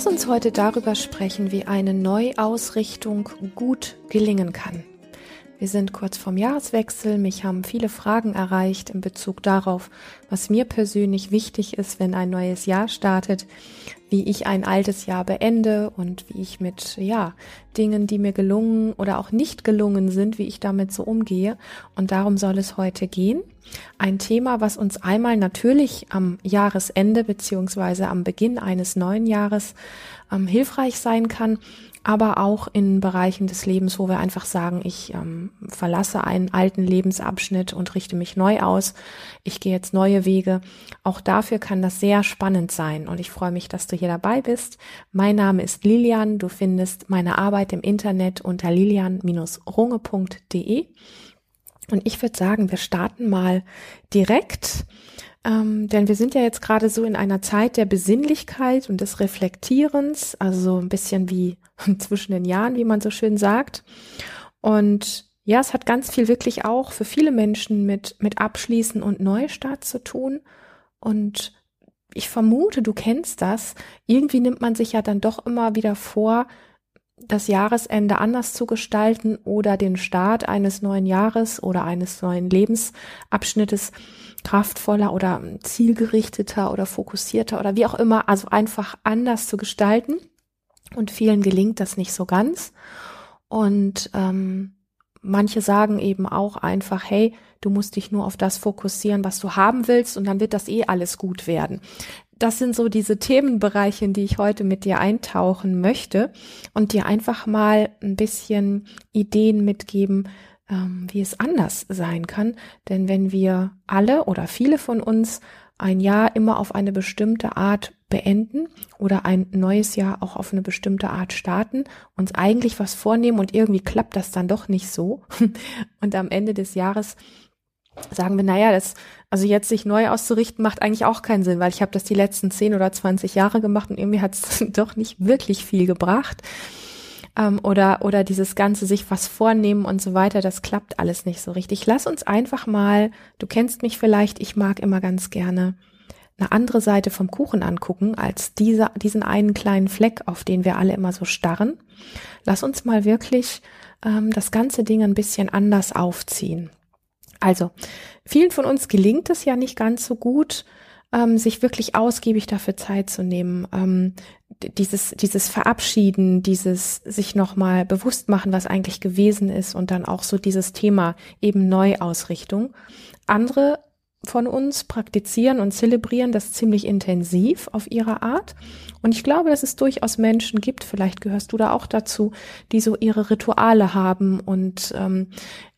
Lass uns heute darüber sprechen, wie eine Neuausrichtung gut gelingen kann. Wir sind kurz vorm Jahreswechsel. Mich haben viele Fragen erreicht in Bezug darauf, was mir persönlich wichtig ist, wenn ein neues Jahr startet, wie ich ein altes Jahr beende und wie ich mit, ja, Dingen, die mir gelungen oder auch nicht gelungen sind, wie ich damit so umgehe. Und darum soll es heute gehen. Ein Thema, was uns einmal natürlich am Jahresende beziehungsweise am Beginn eines neuen Jahres ähm, hilfreich sein kann, aber auch in Bereichen des Lebens, wo wir einfach sagen, ich ähm, verlasse einen alten Lebensabschnitt und richte mich neu aus. Ich gehe jetzt neue Wege. Auch dafür kann das sehr spannend sein und ich freue mich, dass du hier dabei bist. Mein Name ist Lilian. Du findest meine Arbeit im Internet unter lilian-runge.de. Und ich würde sagen, wir starten mal direkt ähm, denn wir sind ja jetzt gerade so in einer Zeit der Besinnlichkeit und des Reflektierens, also so ein bisschen wie zwischen den Jahren, wie man so schön sagt. Und ja, es hat ganz viel wirklich auch für viele Menschen mit, mit Abschließen und Neustart zu tun. Und ich vermute, du kennst das. Irgendwie nimmt man sich ja dann doch immer wieder vor, das Jahresende anders zu gestalten oder den Start eines neuen Jahres oder eines neuen Lebensabschnittes kraftvoller oder zielgerichteter oder fokussierter oder wie auch immer, also einfach anders zu gestalten. Und vielen gelingt das nicht so ganz. Und ähm, manche sagen eben auch einfach, hey, du musst dich nur auf das fokussieren, was du haben willst, und dann wird das eh alles gut werden. Das sind so diese Themenbereiche, in die ich heute mit dir eintauchen möchte und dir einfach mal ein bisschen Ideen mitgeben, ähm, wie es anders sein kann. Denn wenn wir alle oder viele von uns ein Jahr immer auf eine bestimmte Art beenden oder ein neues Jahr auch auf eine bestimmte Art starten, uns eigentlich was vornehmen und irgendwie klappt das dann doch nicht so. Und am Ende des Jahres sagen wir, naja, das, also jetzt sich neu auszurichten, macht eigentlich auch keinen Sinn, weil ich habe das die letzten 10 oder 20 Jahre gemacht und irgendwie hat es doch nicht wirklich viel gebracht ähm, oder, oder dieses Ganze sich was vornehmen und so weiter, das klappt alles nicht so richtig. Lass uns einfach mal, du kennst mich vielleicht, ich mag immer ganz gerne eine andere Seite vom Kuchen angucken als dieser, diesen einen kleinen Fleck, auf den wir alle immer so starren. Lass uns mal wirklich ähm, das ganze Ding ein bisschen anders aufziehen. Also, vielen von uns gelingt es ja nicht ganz so gut, ähm, sich wirklich ausgiebig dafür Zeit zu nehmen, ähm, dieses, dieses Verabschieden, dieses sich nochmal bewusst machen, was eigentlich gewesen ist und dann auch so dieses Thema eben Neuausrichtung. Andere von uns praktizieren und zelebrieren das ziemlich intensiv auf ihre Art. Und ich glaube, dass es durchaus Menschen gibt, vielleicht gehörst du da auch dazu, die so ihre Rituale haben und ähm,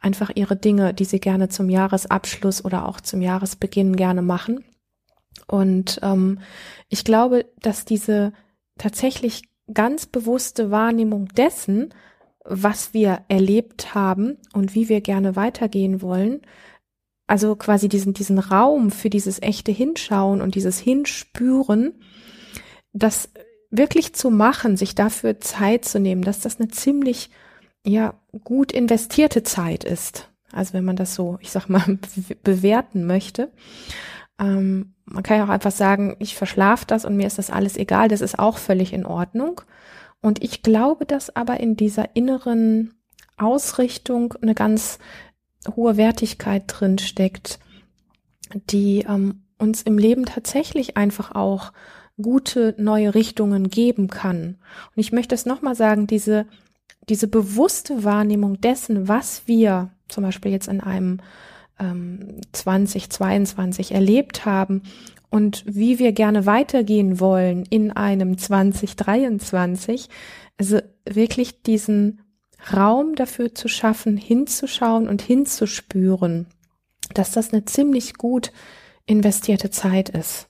einfach ihre Dinge, die sie gerne zum Jahresabschluss oder auch zum Jahresbeginn gerne machen. Und ähm, ich glaube, dass diese tatsächlich ganz bewusste Wahrnehmung dessen, was wir erlebt haben und wie wir gerne weitergehen wollen, also quasi diesen, diesen Raum für dieses echte Hinschauen und dieses Hinspüren, das wirklich zu machen, sich dafür Zeit zu nehmen, dass das eine ziemlich, ja, gut investierte Zeit ist. Also wenn man das so, ich sag mal, bewerten möchte. Ähm, man kann ja auch einfach sagen, ich verschlafe das und mir ist das alles egal, das ist auch völlig in Ordnung. Und ich glaube, dass aber in dieser inneren Ausrichtung eine ganz hohe Wertigkeit drin steckt, die ähm, uns im Leben tatsächlich einfach auch gute neue Richtungen geben kann. Und ich möchte es nochmal sagen, diese, diese bewusste Wahrnehmung dessen, was wir zum Beispiel jetzt in einem 2022 ähm, erlebt haben und wie wir gerne weitergehen wollen in einem 2023. Also wirklich diesen Raum dafür zu schaffen, hinzuschauen und hinzuspüren, dass das eine ziemlich gut investierte Zeit ist.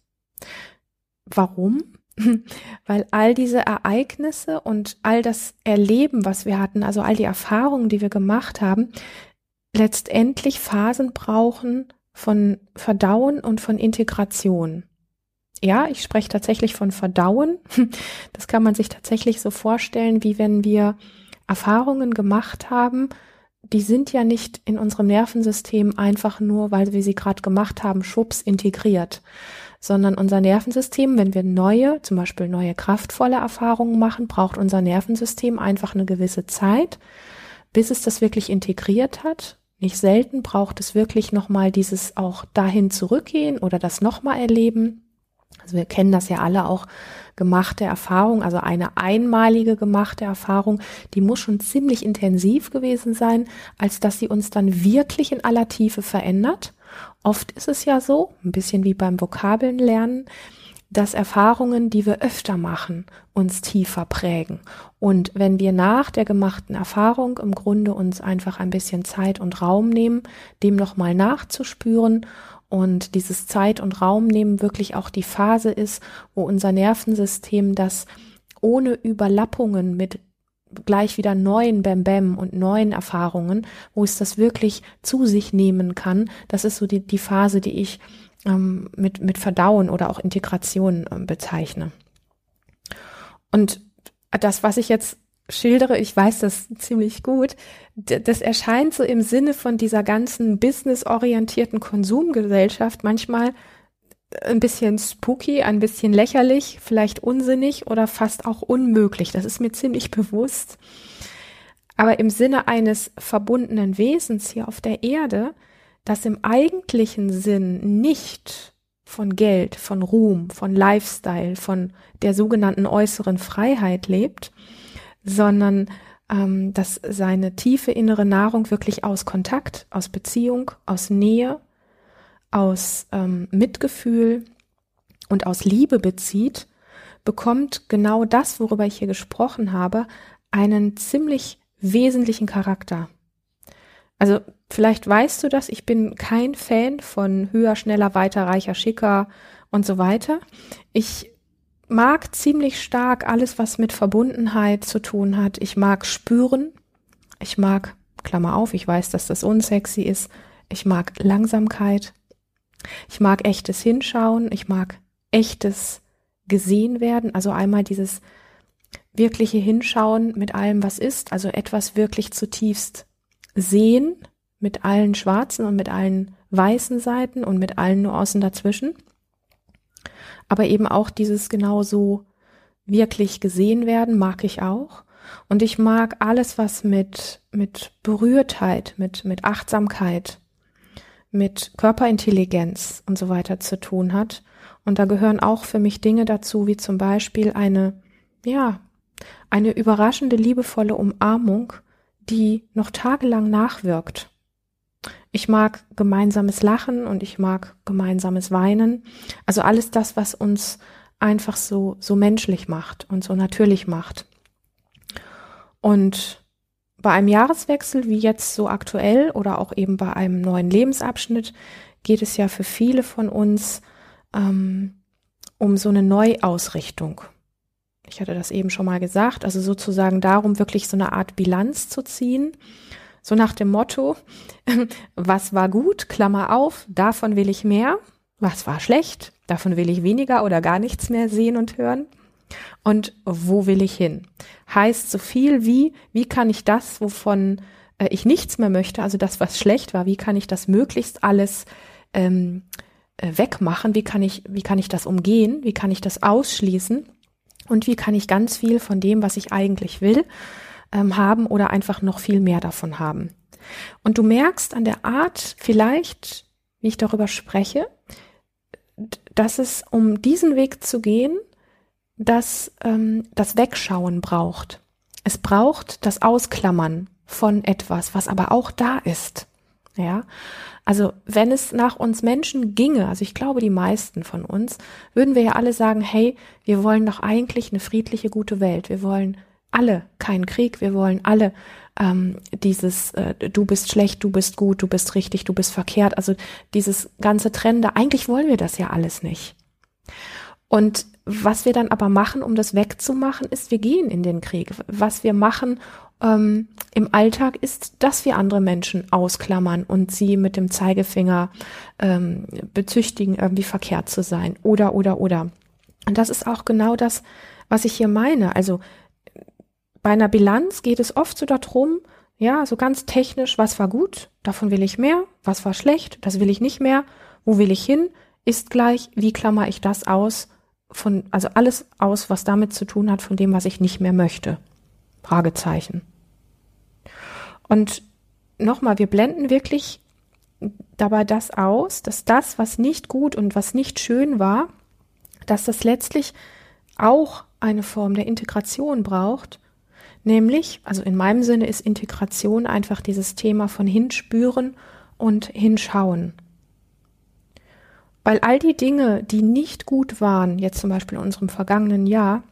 Warum? Weil all diese Ereignisse und all das Erleben, was wir hatten, also all die Erfahrungen, die wir gemacht haben, letztendlich Phasen brauchen von Verdauen und von Integration. Ja, ich spreche tatsächlich von Verdauen. Das kann man sich tatsächlich so vorstellen, wie wenn wir Erfahrungen gemacht haben, die sind ja nicht in unserem Nervensystem einfach nur, weil wir sie gerade gemacht haben, schubs integriert, sondern unser Nervensystem, wenn wir neue, zum Beispiel neue kraftvolle Erfahrungen machen, braucht unser Nervensystem einfach eine gewisse Zeit, bis es das wirklich integriert hat. Nicht selten braucht es wirklich nochmal dieses auch dahin zurückgehen oder das nochmal erleben. Also wir kennen das ja alle auch gemachte Erfahrung, also eine einmalige gemachte Erfahrung, die muss schon ziemlich intensiv gewesen sein, als dass sie uns dann wirklich in aller Tiefe verändert. Oft ist es ja so, ein bisschen wie beim Vokabeln lernen, dass Erfahrungen, die wir öfter machen, uns tiefer prägen. Und wenn wir nach der gemachten Erfahrung im Grunde uns einfach ein bisschen Zeit und Raum nehmen, dem nochmal nachzuspüren und dieses Zeit und Raum nehmen wirklich auch die Phase ist, wo unser Nervensystem das ohne Überlappungen mit gleich wieder neuen Bam Bam und neuen Erfahrungen, wo es das wirklich zu sich nehmen kann. Das ist so die, die Phase, die ich ähm, mit, mit Verdauen oder auch Integration ähm, bezeichne. Und das, was ich jetzt schildere, ich weiß das ziemlich gut, das erscheint so im Sinne von dieser ganzen businessorientierten Konsumgesellschaft manchmal ein bisschen spooky, ein bisschen lächerlich, vielleicht unsinnig oder fast auch unmöglich. Das ist mir ziemlich bewusst. Aber im Sinne eines verbundenen Wesens hier auf der Erde das im eigentlichen Sinn nicht von Geld, von Ruhm, von Lifestyle, von der sogenannten äußeren Freiheit lebt, sondern ähm, dass seine tiefe innere Nahrung wirklich aus Kontakt, aus Beziehung, aus Nähe, aus ähm, Mitgefühl und aus Liebe bezieht, bekommt genau das, worüber ich hier gesprochen habe, einen ziemlich wesentlichen Charakter. Also vielleicht weißt du das, ich bin kein Fan von höher, schneller, weiter, reicher, schicker und so weiter. Ich mag ziemlich stark alles, was mit Verbundenheit zu tun hat. Ich mag spüren. Ich mag, Klammer auf, ich weiß, dass das unsexy ist. Ich mag Langsamkeit. Ich mag echtes Hinschauen. Ich mag echtes gesehen werden. Also einmal dieses wirkliche Hinschauen mit allem, was ist. Also etwas wirklich zutiefst sehen mit allen schwarzen und mit allen weißen Seiten und mit allen Nuancen dazwischen. Aber eben auch dieses genauso wirklich gesehen werden mag ich auch. Und ich mag alles, was mit, mit Berührtheit, mit, mit Achtsamkeit, mit Körperintelligenz und so weiter zu tun hat. Und da gehören auch für mich Dinge dazu, wie zum Beispiel eine, ja, eine überraschende, liebevolle Umarmung, die noch tagelang nachwirkt. Ich mag gemeinsames Lachen und ich mag gemeinsames Weinen. Also alles das, was uns einfach so, so menschlich macht und so natürlich macht. Und bei einem Jahreswechsel, wie jetzt so aktuell oder auch eben bei einem neuen Lebensabschnitt, geht es ja für viele von uns ähm, um so eine Neuausrichtung. Ich hatte das eben schon mal gesagt, also sozusagen darum, wirklich so eine Art Bilanz zu ziehen. So nach dem Motto, was war gut, Klammer auf, davon will ich mehr, was war schlecht, davon will ich weniger oder gar nichts mehr sehen und hören. Und wo will ich hin? Heißt so viel wie, wie kann ich das, wovon äh, ich nichts mehr möchte, also das, was schlecht war, wie kann ich das möglichst alles ähm, äh, wegmachen? Wie kann ich, wie kann ich das umgehen? Wie kann ich das ausschließen? Und wie kann ich ganz viel von dem, was ich eigentlich will, ähm, haben oder einfach noch viel mehr davon haben. Und du merkst an der Art vielleicht, wie ich darüber spreche, dass es, um diesen Weg zu gehen, dass ähm, das Wegschauen braucht. Es braucht das Ausklammern von etwas, was aber auch da ist. Ja, also wenn es nach uns Menschen ginge, also ich glaube die meisten von uns, würden wir ja alle sagen, hey, wir wollen doch eigentlich eine friedliche, gute Welt. Wir wollen alle keinen Krieg, wir wollen alle ähm, dieses äh, du bist schlecht, du bist gut, du bist richtig, du bist verkehrt, also dieses ganze Trennende, eigentlich wollen wir das ja alles nicht. Und was wir dann aber machen, um das wegzumachen, ist, wir gehen in den Krieg. Was wir machen, ähm, im Alltag ist, dass wir andere Menschen ausklammern und sie mit dem Zeigefinger ähm, bezüchtigen, irgendwie verkehrt zu sein. Oder, oder, oder. Und das ist auch genau das, was ich hier meine. Also bei einer Bilanz geht es oft so darum, ja, so ganz technisch, was war gut, davon will ich mehr, was war schlecht, das will ich nicht mehr, wo will ich hin, ist gleich, wie klammer ich das aus von, also alles aus, was damit zu tun hat, von dem, was ich nicht mehr möchte. Fragezeichen. Und nochmal, wir blenden wirklich dabei das aus, dass das, was nicht gut und was nicht schön war, dass das letztlich auch eine Form der Integration braucht, nämlich, also in meinem Sinne ist Integration einfach dieses Thema von hinspüren und hinschauen. Weil all die Dinge, die nicht gut waren, jetzt zum Beispiel in unserem vergangenen Jahr,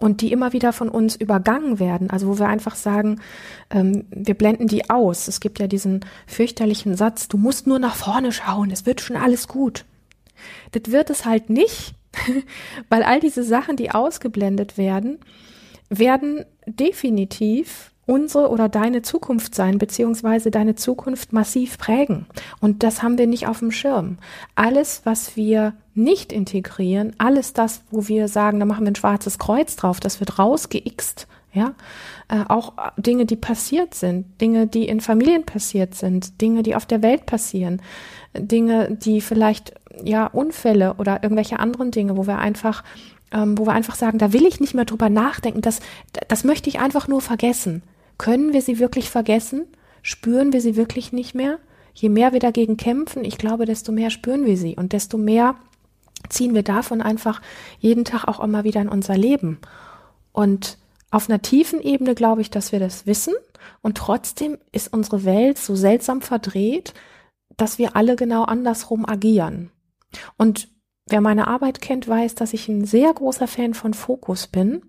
und die immer wieder von uns übergangen werden, also wo wir einfach sagen, ähm, wir blenden die aus. Es gibt ja diesen fürchterlichen Satz, du musst nur nach vorne schauen, es wird schon alles gut. Das wird es halt nicht, weil all diese Sachen, die ausgeblendet werden, werden definitiv unsere oder deine Zukunft sein, beziehungsweise deine Zukunft massiv prägen. Und das haben wir nicht auf dem Schirm. Alles, was wir nicht integrieren, alles das, wo wir sagen, da machen wir ein schwarzes Kreuz drauf, das wird rausgeixt, ja, äh, auch Dinge, die passiert sind, Dinge, die in Familien passiert sind, Dinge, die auf der Welt passieren, Dinge, die vielleicht, ja, Unfälle oder irgendwelche anderen Dinge, wo wir einfach ähm, wo wir einfach sagen, da will ich nicht mehr drüber nachdenken, das, das möchte ich einfach nur vergessen. Können wir sie wirklich vergessen? Spüren wir sie wirklich nicht mehr? Je mehr wir dagegen kämpfen, ich glaube, desto mehr spüren wir sie und desto mehr ziehen wir davon einfach jeden Tag auch immer wieder in unser Leben. Und auf einer tiefen Ebene glaube ich, dass wir das wissen und trotzdem ist unsere Welt so seltsam verdreht, dass wir alle genau andersrum agieren. Und Wer meine Arbeit kennt, weiß, dass ich ein sehr großer Fan von Fokus bin.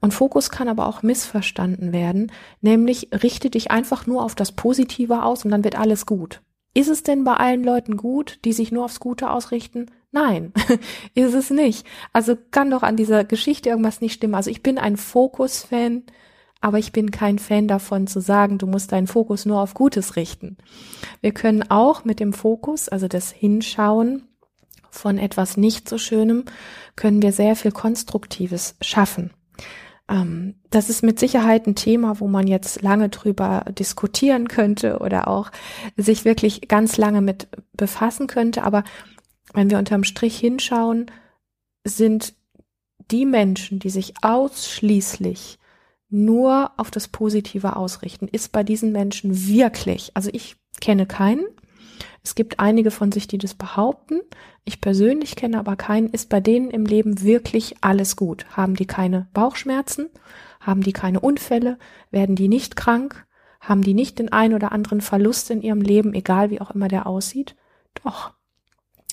Und Fokus kann aber auch missverstanden werden, nämlich richte dich einfach nur auf das Positive aus und dann wird alles gut. Ist es denn bei allen Leuten gut, die sich nur aufs Gute ausrichten? Nein, ist es nicht. Also kann doch an dieser Geschichte irgendwas nicht stimmen. Also ich bin ein Fokus-Fan, aber ich bin kein Fan davon zu sagen, du musst deinen Fokus nur auf Gutes richten. Wir können auch mit dem Fokus, also das Hinschauen, von etwas nicht so Schönem können wir sehr viel Konstruktives schaffen. Ähm, das ist mit Sicherheit ein Thema, wo man jetzt lange drüber diskutieren könnte oder auch sich wirklich ganz lange mit befassen könnte. Aber wenn wir unterm Strich hinschauen, sind die Menschen, die sich ausschließlich nur auf das Positive ausrichten, ist bei diesen Menschen wirklich, also ich kenne keinen, es gibt einige von sich, die das behaupten. Ich persönlich kenne aber keinen. Ist bei denen im Leben wirklich alles gut? Haben die keine Bauchschmerzen? Haben die keine Unfälle? Werden die nicht krank? Haben die nicht den ein oder anderen Verlust in ihrem Leben, egal wie auch immer der aussieht? Doch,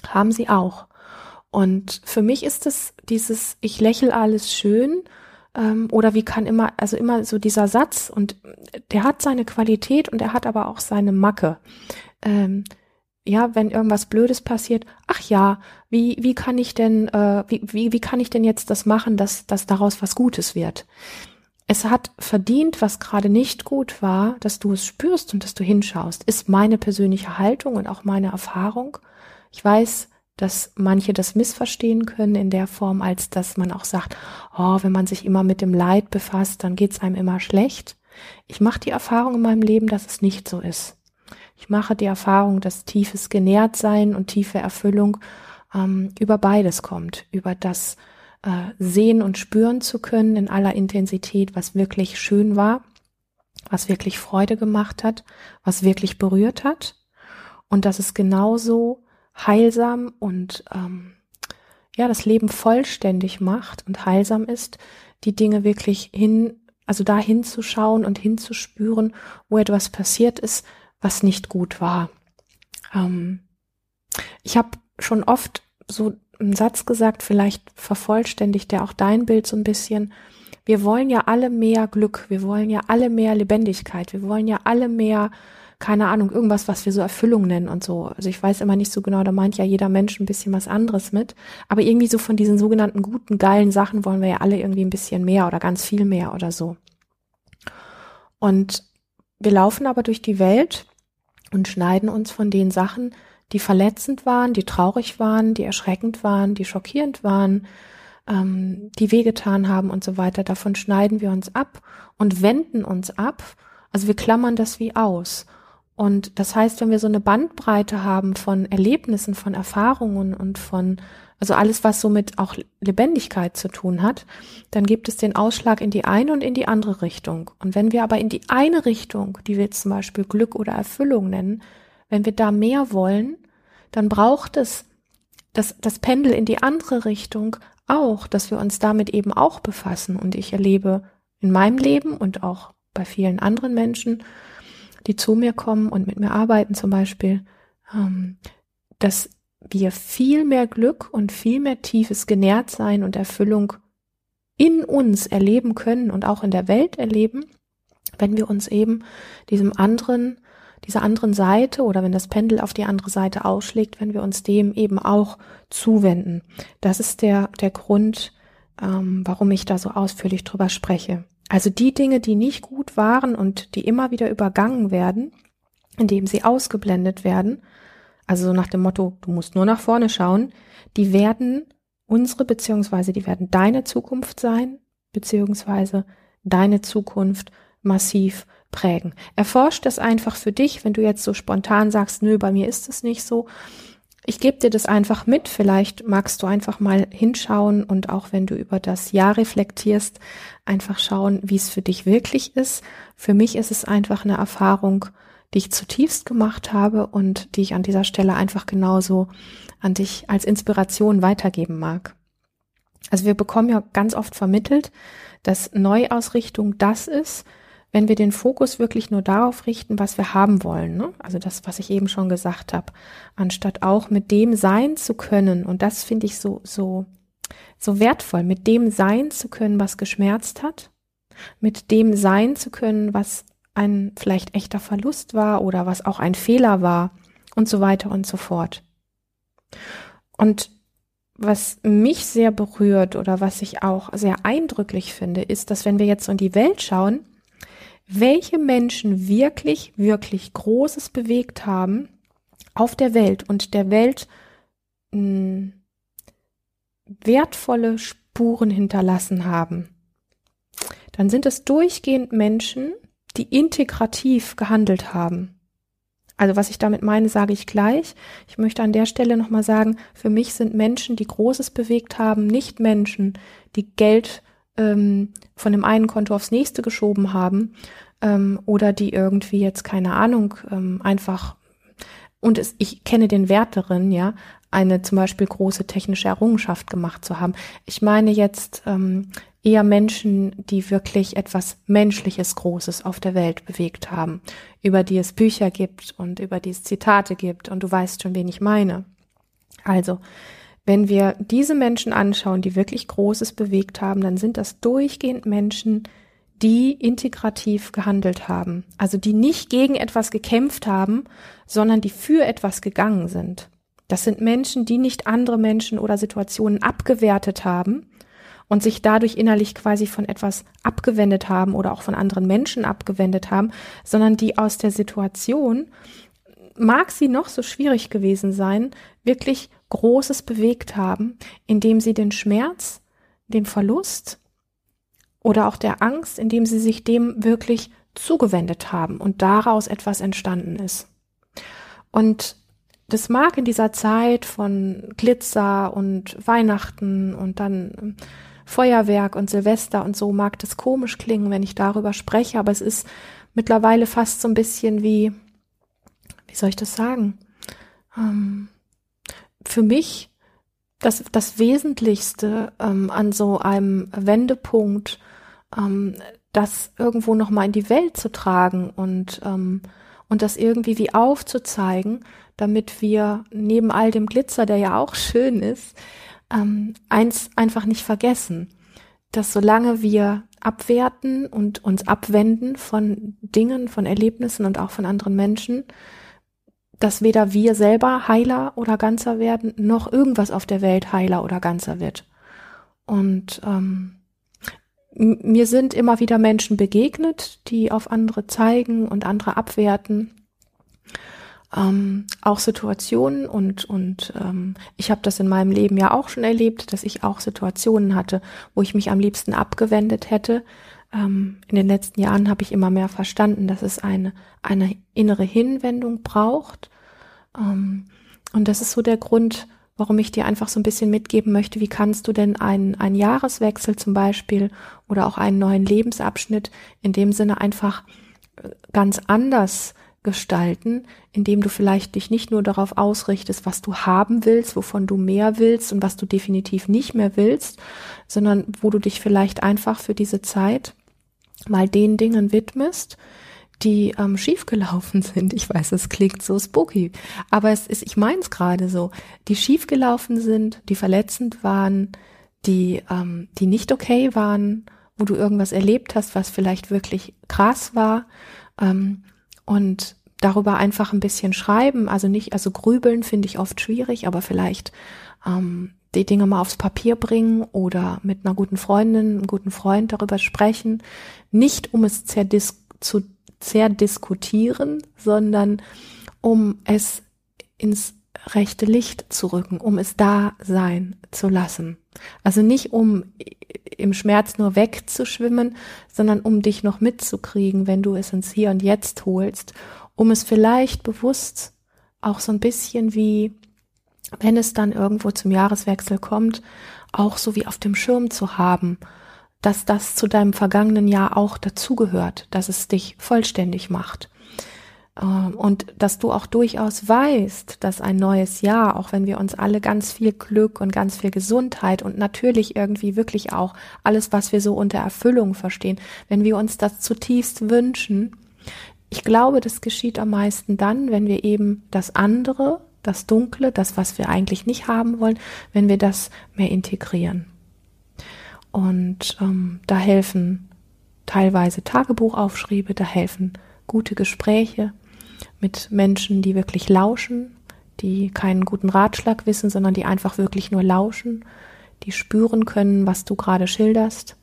haben sie auch. Und für mich ist es dieses, ich lächel alles schön, ähm, oder wie kann immer, also immer so dieser Satz, und der hat seine Qualität und er hat aber auch seine Macke. Ähm, ja, wenn irgendwas Blödes passiert, ach ja, wie, wie kann ich denn, äh, wie, wie, wie kann ich denn jetzt das machen, dass, dass daraus was Gutes wird? Es hat verdient, was gerade nicht gut war, dass du es spürst und dass du hinschaust, ist meine persönliche Haltung und auch meine Erfahrung. Ich weiß, dass manche das missverstehen können in der Form, als dass man auch sagt, oh, wenn man sich immer mit dem Leid befasst, dann geht's einem immer schlecht. Ich mache die Erfahrung in meinem Leben, dass es nicht so ist. Ich mache die Erfahrung, dass tiefes Genährtsein und tiefe Erfüllung ähm, über beides kommt, über das äh, sehen und spüren zu können in aller Intensität, was wirklich schön war, was wirklich Freude gemacht hat, was wirklich berührt hat. Und dass es genauso heilsam und ähm, ja das Leben vollständig macht und heilsam ist, die Dinge wirklich hin, also da hinzuschauen und hinzuspüren, wo etwas passiert ist, was nicht gut war. Ähm, ich habe schon oft so einen Satz gesagt, vielleicht vervollständigt der auch dein Bild so ein bisschen. Wir wollen ja alle mehr Glück, wir wollen ja alle mehr Lebendigkeit, wir wollen ja alle mehr, keine Ahnung, irgendwas, was wir so Erfüllung nennen und so. Also ich weiß immer nicht so genau, da meint ja jeder Mensch ein bisschen was anderes mit. Aber irgendwie so von diesen sogenannten guten, geilen Sachen wollen wir ja alle irgendwie ein bisschen mehr oder ganz viel mehr oder so. Und wir laufen aber durch die Welt und schneiden uns von den Sachen, die verletzend waren, die traurig waren, die erschreckend waren, die schockierend waren, ähm, die wehgetan haben und so weiter. Davon schneiden wir uns ab und wenden uns ab. Also wir klammern das wie aus. Und das heißt, wenn wir so eine Bandbreite haben von Erlebnissen, von Erfahrungen und von, also alles, was so mit auch Lebendigkeit zu tun hat, dann gibt es den Ausschlag in die eine und in die andere Richtung. Und wenn wir aber in die eine Richtung, die wir jetzt zum Beispiel Glück oder Erfüllung nennen, wenn wir da mehr wollen, dann braucht es das, das Pendel in die andere Richtung auch, dass wir uns damit eben auch befassen. Und ich erlebe in meinem Leben und auch bei vielen anderen Menschen, die zu mir kommen und mit mir arbeiten zum Beispiel, ähm, dass wir viel mehr Glück und viel mehr tiefes Genährtsein und Erfüllung in uns erleben können und auch in der Welt erleben, wenn wir uns eben diesem anderen, dieser anderen Seite oder wenn das Pendel auf die andere Seite ausschlägt, wenn wir uns dem eben auch zuwenden. Das ist der, der Grund, ähm, warum ich da so ausführlich drüber spreche. Also die Dinge, die nicht gut waren und die immer wieder übergangen werden, indem sie ausgeblendet werden, also so nach dem Motto, du musst nur nach vorne schauen, die werden unsere beziehungsweise die werden deine Zukunft sein, beziehungsweise deine Zukunft massiv prägen. Erforscht das einfach für dich, wenn du jetzt so spontan sagst, nö, bei mir ist es nicht so, ich gebe dir das einfach mit. Vielleicht magst du einfach mal hinschauen und auch wenn du über das Jahr reflektierst, einfach schauen, wie es für dich wirklich ist. Für mich ist es einfach eine Erfahrung, die ich zutiefst gemacht habe und die ich an dieser Stelle einfach genauso an dich als Inspiration weitergeben mag. Also wir bekommen ja ganz oft vermittelt, dass Neuausrichtung das ist, wenn wir den Fokus wirklich nur darauf richten, was wir haben wollen, ne? also das, was ich eben schon gesagt habe, anstatt auch mit dem sein zu können, und das finde ich so, so, so wertvoll, mit dem sein zu können, was geschmerzt hat, mit dem sein zu können, was ein vielleicht echter Verlust war oder was auch ein Fehler war und so weiter und so fort. Und was mich sehr berührt oder was ich auch sehr eindrücklich finde, ist, dass wenn wir jetzt so in die Welt schauen, welche Menschen wirklich, wirklich Großes bewegt haben auf der Welt und der Welt mh, hm, wertvolle Spuren hinterlassen haben, dann sind es durchgehend Menschen, die integrativ gehandelt haben. Also was ich damit meine, sage ich gleich. Ich möchte an der Stelle nochmal sagen, für mich sind Menschen, die Großes bewegt haben, nicht Menschen, die Geld ähm, von dem einen Konto aufs nächste geschoben haben ähm, oder die irgendwie jetzt keine Ahnung ähm, einfach und es, ich kenne den Wert darin, ja, eine zum Beispiel große technische Errungenschaft gemacht zu haben. Ich meine jetzt ähm, eher Menschen, die wirklich etwas Menschliches Großes auf der Welt bewegt haben, über die es Bücher gibt und über die es Zitate gibt und du weißt schon, wen ich meine. Also, wenn wir diese Menschen anschauen, die wirklich Großes bewegt haben, dann sind das durchgehend Menschen, die integrativ gehandelt haben. Also die nicht gegen etwas gekämpft haben, sondern die für etwas gegangen sind. Das sind Menschen, die nicht andere Menschen oder Situationen abgewertet haben und sich dadurch innerlich quasi von etwas abgewendet haben oder auch von anderen Menschen abgewendet haben, sondern die aus der Situation, mag sie noch so schwierig gewesen sein, wirklich Großes bewegt haben, indem sie den Schmerz, den Verlust oder auch der Angst, indem sie sich dem wirklich zugewendet haben und daraus etwas entstanden ist. Und das mag in dieser Zeit von Glitzer und Weihnachten und dann ähm, Feuerwerk und Silvester und so mag das komisch klingen, wenn ich darüber spreche, aber es ist mittlerweile fast so ein bisschen wie, wie soll ich das sagen? Ähm, für mich das, das Wesentlichste ähm, an so einem Wendepunkt, ähm, das irgendwo nochmal in die Welt zu tragen und, ähm, und das irgendwie wie aufzuzeigen, damit wir neben all dem Glitzer, der ja auch schön ist, ähm, eins einfach nicht vergessen, dass solange wir abwerten und uns abwenden von Dingen, von Erlebnissen und auch von anderen Menschen, dass weder wir selber heiler oder ganzer werden, noch irgendwas auf der Welt heiler oder ganzer wird. Und ähm, mir sind immer wieder Menschen begegnet, die auf andere zeigen und andere abwerten. Ähm, auch Situationen und und ähm, ich habe das in meinem Leben ja auch schon erlebt, dass ich auch Situationen hatte, wo ich mich am liebsten abgewendet hätte, ähm, in den letzten Jahren habe ich immer mehr verstanden, dass es eine, eine innere Hinwendung braucht. Ähm, und das ist so der Grund, warum ich dir einfach so ein bisschen mitgeben möchte, wie kannst du denn einen, einen Jahreswechsel zum Beispiel oder auch einen neuen Lebensabschnitt in dem Sinne einfach äh, ganz anders gestalten, indem du vielleicht dich nicht nur darauf ausrichtest, was du haben willst, wovon du mehr willst und was du definitiv nicht mehr willst, sondern wo du dich vielleicht einfach für diese Zeit mal den Dingen widmest, die ähm, schiefgelaufen sind. Ich weiß, es klingt so spooky, aber es ist, ich meine es gerade so, die schiefgelaufen sind, die verletzend waren, die, ähm, die nicht okay waren, wo du irgendwas erlebt hast, was vielleicht wirklich krass war. Ähm, und darüber einfach ein bisschen schreiben, also nicht, also grübeln finde ich oft schwierig, aber vielleicht ähm, die Dinge mal aufs Papier bringen oder mit einer guten Freundin, einem guten Freund darüber sprechen, nicht um es zerdis zu zerdiskutieren, sondern um es ins rechte Licht zu rücken, um es da sein zu lassen. Also nicht um im Schmerz nur wegzuschwimmen, sondern um dich noch mitzukriegen, wenn du es ins Hier und Jetzt holst, um es vielleicht bewusst auch so ein bisschen wie, wenn es dann irgendwo zum Jahreswechsel kommt, auch so wie auf dem Schirm zu haben, dass das zu deinem vergangenen Jahr auch dazugehört, dass es dich vollständig macht. Ähm, und dass du auch durchaus weißt, dass ein neues Jahr, auch wenn wir uns alle ganz viel Glück und ganz viel Gesundheit und natürlich irgendwie wirklich auch alles, was wir so unter Erfüllung verstehen, wenn wir uns das zutiefst wünschen, ich glaube, das geschieht am meisten dann, wenn wir eben das andere, das Dunkle, das, was wir eigentlich nicht haben wollen, wenn wir das mehr integrieren. Und ähm, da helfen teilweise Tagebuchaufschriebe, da helfen gute Gespräche, mit Menschen, die wirklich lauschen, die keinen guten Ratschlag wissen, sondern die einfach wirklich nur lauschen, die spüren können, was du gerade schilderst.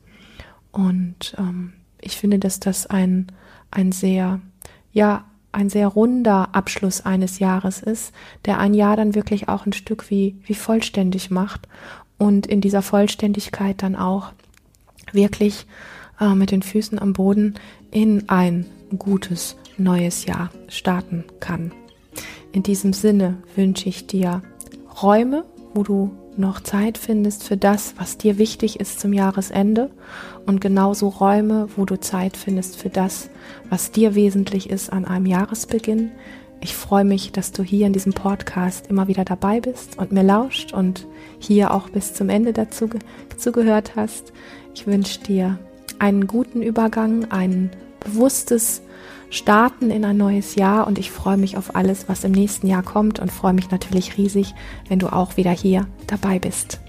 Und ähm, ich finde, dass das ein, ein sehr, ja, ein sehr runder Abschluss eines Jahres ist, der ein Jahr dann wirklich auch ein Stück wie, wie vollständig macht und in dieser Vollständigkeit dann auch wirklich äh, mit den Füßen am Boden in ein gutes neues Jahr starten kann. In diesem Sinne wünsche ich dir Räume, wo du noch Zeit findest für das, was dir wichtig ist zum Jahresende und genauso Räume, wo du Zeit findest für das, was dir wesentlich ist an einem Jahresbeginn. Ich freue mich, dass du hier in diesem Podcast immer wieder dabei bist und mir lauscht und hier auch bis zum Ende dazu zugehört hast. Ich wünsche dir einen guten Übergang, ein bewusstes starten in ein neues Jahr und ich freue mich auf alles, was im nächsten Jahr kommt und freue mich natürlich riesig, wenn du auch wieder hier dabei bist.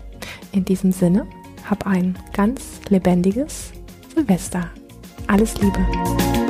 In diesem Sinne, hab ein ganz lebendiges Silvester. Alles Liebe.